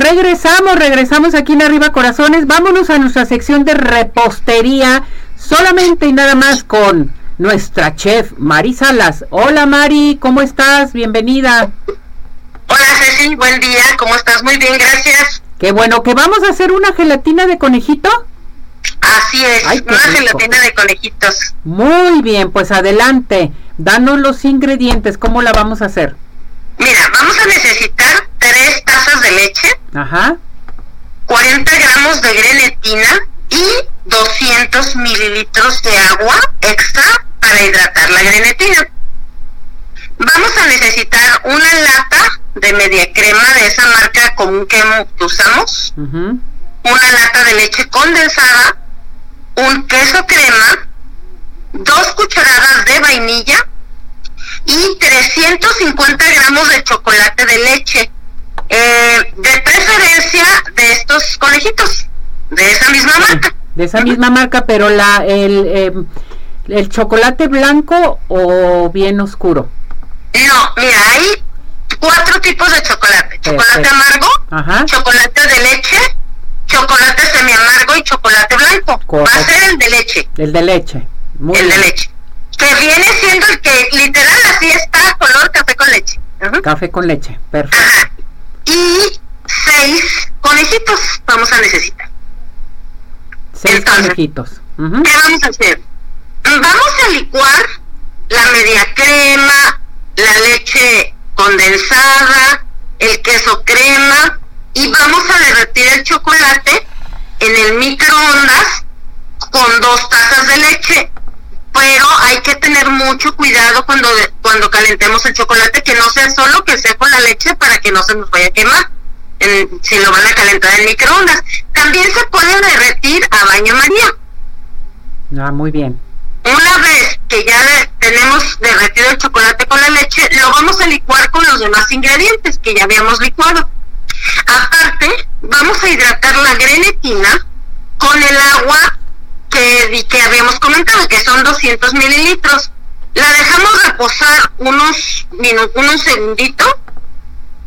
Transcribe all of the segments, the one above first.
regresamos, regresamos aquí en Arriba Corazones. Vámonos a nuestra sección de repostería, solamente y nada más con nuestra chef Mari Salas. Hola Mari, ¿cómo estás? Bienvenida. Hola Ceci, buen día, ¿cómo estás? Muy bien, gracias. Qué bueno, que vamos a hacer una gelatina de conejito. Así es, una gelatina de conejitos. Muy bien, pues adelante, danos los ingredientes, ¿cómo la vamos a hacer? Mira, vamos a necesitar tres tazas de leche, Ajá, 40 gramos de grenetina y 200 mililitros de agua extra para hidratar la grenetina. Vamos a necesitar una lata de media crema de esa marca común que usamos, ujú, una lata de leche condensada, un queso crema, dos cucharadas de vainilla y 350 gramos de chocolate de leche. Eh, de preferencia de estos conejitos, de esa misma marca. de esa misma marca, pero la el, em, el chocolate blanco o bien oscuro. No, mira, hay cuatro tipos de chocolate. Chocolate Perfecto. amargo, Ajá. chocolate de leche, chocolate semiamargo y chocolate blanco. Va a ser el de leche, El de leche. Muy el de leche. Que viene siendo el que literal así está, color café con leche. Café con leche. Perfecto. Ajá. Y seis conejitos vamos a necesitar. Seis Entonces. conejitos. Ujú. ¿Qué vamos a hacer? Vamos a licuar la media crema, la leche condensada, el queso crema y vamos a derretir el chocolate en el microondas con dos tazas de leche. Pero hay que tener mucho cuidado cuando cuando calentemos el chocolate, que no sea solo que sea con la leche para que no se nos vaya a quemar. en- si lo van a calentar en microondas. También se puede derretir a baño María. Ah, muy bien. Una vez que ya tenemos derretido el chocolate con la leche, lo vamos a licuar con los demás ingredientes que ya habíamos licuado. Aparte, vamos a hidratar la grenetina con el agua que, que habíamos comentado, que son 200 mililitros. La dejamos reposar unos minutos, unos segunditos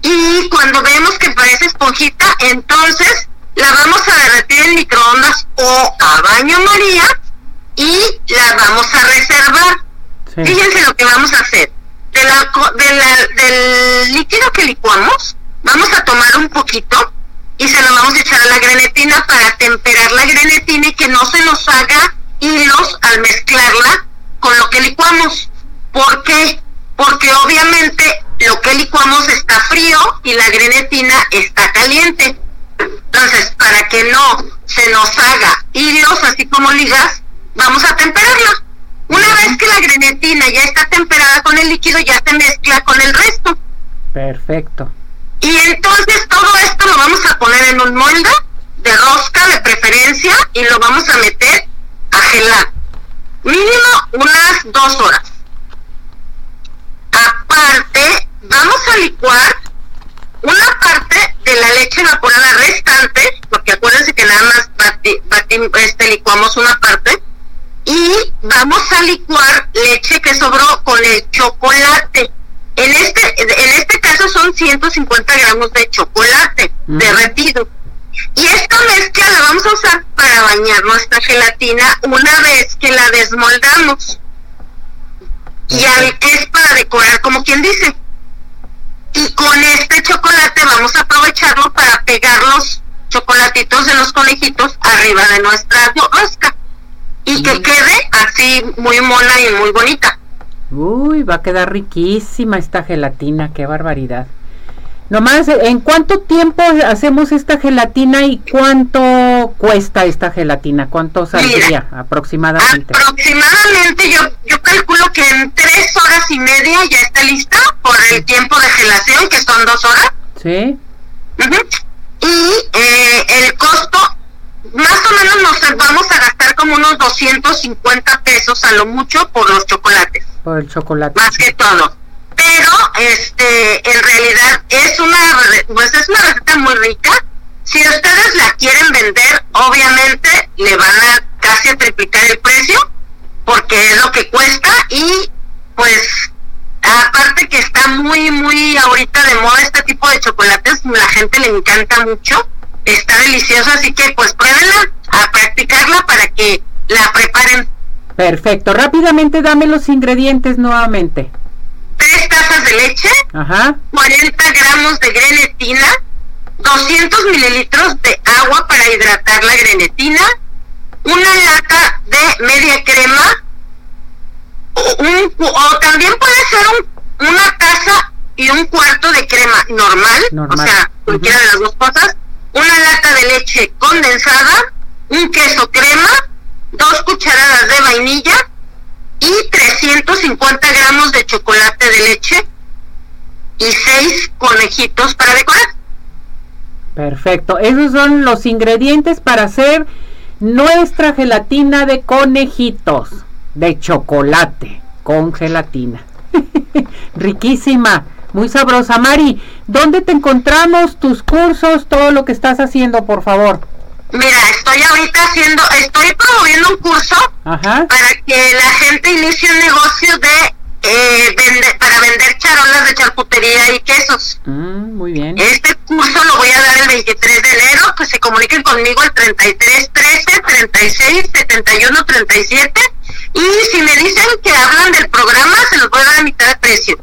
y cuando vemos que parece esponjita, entonces la vamos a derretir en microondas o a baño María y la vamos a reservar. Sí. Fíjense lo que vamos a hacer. De la, de la- del líquido que licuamos, vamos a tomar un poquito y se lo vamos a echar a la grenetina para temperar la grenetina y que no se nos haga hilos al mezclarla con lo que licuamos. ¿Por qué? Porque obviamente lo que licuamos está frío y la grenetina está caliente. Entonces, para que no se nos haga hilos así como ligas, vamos a temperarla. Una vez que la grenetina ya está temperada con el líquido, ya se mezcla con el resto. Perfecto. Y entonces todo esto lo vamos a poner en un molde de rosca de preferencia y lo vamos a meter a gelar. Mínimo unas dos horas. Aparte, vamos a licuar una parte de la leche evaporada restante, porque acuérdense que nada más bati- bati- este, licuamos una parte, y vamos a licuar leche que sobró con el chocolate. En este, en este caso son 150 gramos de chocolate Mm. derretido. Y esta mezcla la vamos a usar para bañar nuestra gelatina una vez que la desmoldamos. Y al- es para decorar, como quien dice. Y con este chocolate vamos a aprovecharlo para pegar los chocolatitos de los conejitos arriba de nuestra rosca. Y que quede así muy mona y muy bonita. Uy, va a quedar riquísima esta gelatina, qué barbaridad. Nomás, ¿en cuánto tiempo hacemos esta gelatina y cuánto cuesta esta gelatina? ¿Cuánto saldría aproximadamente? Aproximadamente yo, yo calculo que en tres horas y media ya está lista por el tiempo de gelación, que son dos horas. ¿Sí? Ujú. Y eh, el costo, más o menos nos vamos a gastar como unos 250 pesos a lo mucho por los chocolates, Por el chocolate. más que todo. Pero, este, en realidad es una, pues es una receta muy rica. Si ustedes la quieren vender, obviamente le van a casi triplicar el precio, porque es lo que cuesta y, pues, aparte que está muy, muy ahorita de moda este tipo de chocolates, la gente le encanta mucho, está delicioso, así que pues pruébenla, a practicarla para que la preparen. Perfecto, rápidamente dame los ingredientes nuevamente. Tazas de leche, Ajá, 40 gramos de grenetina, 200 mililitros de agua para hidratar la grenetina, una lata de media crema, o, un, o también puede ser un- una taza y un cuarto de crema normal, Normal. o sea, cualquiera de las dos cosas, una lata de leche condensada, un queso crema, dos cucharadas de vainilla y 350 gramos de chocolate de leche y seis conejitos para decorar. perfecto. Esos son los ingredientes para hacer nuestra gelatina de conejitos de chocolate con gelatina. Riquísima, muy sabrosa. Mari, ¿dónde te encontramos tus cursos, todo lo que estás haciendo, por favor? Mira, estoy ahorita haciendo, estoy promoviendo un curso Ajá. para que la gente inicie un negocio de eh, vende- para vender charolas de charcutería y quesos. Mm, muy bien. Este curso lo voy a dar el 23 de enero, que se comuniquen conmigo al 33 13 36 71 37 y si me dicen que hablan del programa se los voy a dar a mitad de precio.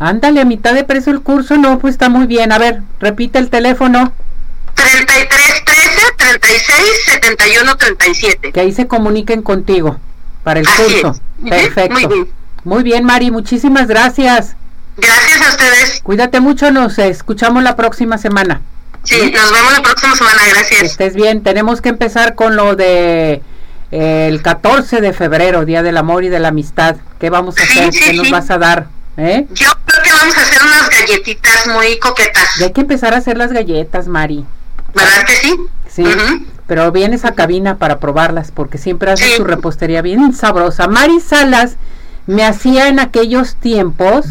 Ándale, a mitad de precio el curso, no, pues está muy bien. A ver, repite el teléfono, 33 13 36 71 37. que ahí se comuniquen contigo para el Así curso. es. Perfecto. muy bien. Muy bien, Mari, muchísimas gracias. Gracias a ustedes. Cuídate mucho, nos escuchamos la próxima semana. Sí, nos vemos la próxima semana. Que Gracias. estés bien. Tenemos que empezar con lo de eh, el 14 de febrero, Día del Amor y de la Amistad. ¿Qué vamos a Sí, hacer? sí, ¿Qué nos vas a dar? ¿Eh? Yo creo que vamos a hacer unas galletitas muy coquetas. Ya hay que empezar a hacer las galletas, Mari. ¿Verdad que sí? Sí, pero vienes a cabina para probarlas porque siempre haces Sí. tu repostería bien sabrosa. Mari Salas me hacía en aquellos tiempos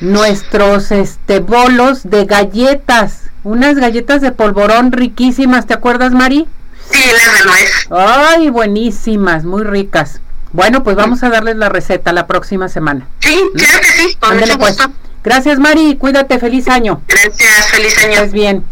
nuestros este bolos de galletas, unas galletas de polvorón riquísimas, ¿te acuerdas, Mari? Sí, las de nuez. Ay, buenísimas, muy ricas. Bueno, pues vamos a darles la receta la próxima semana. Sí, claro que sí, con Ándale, mucho pues. gusto. Gracias, Mari, cuídate, feliz año. Gracias, feliz año. Estés bien.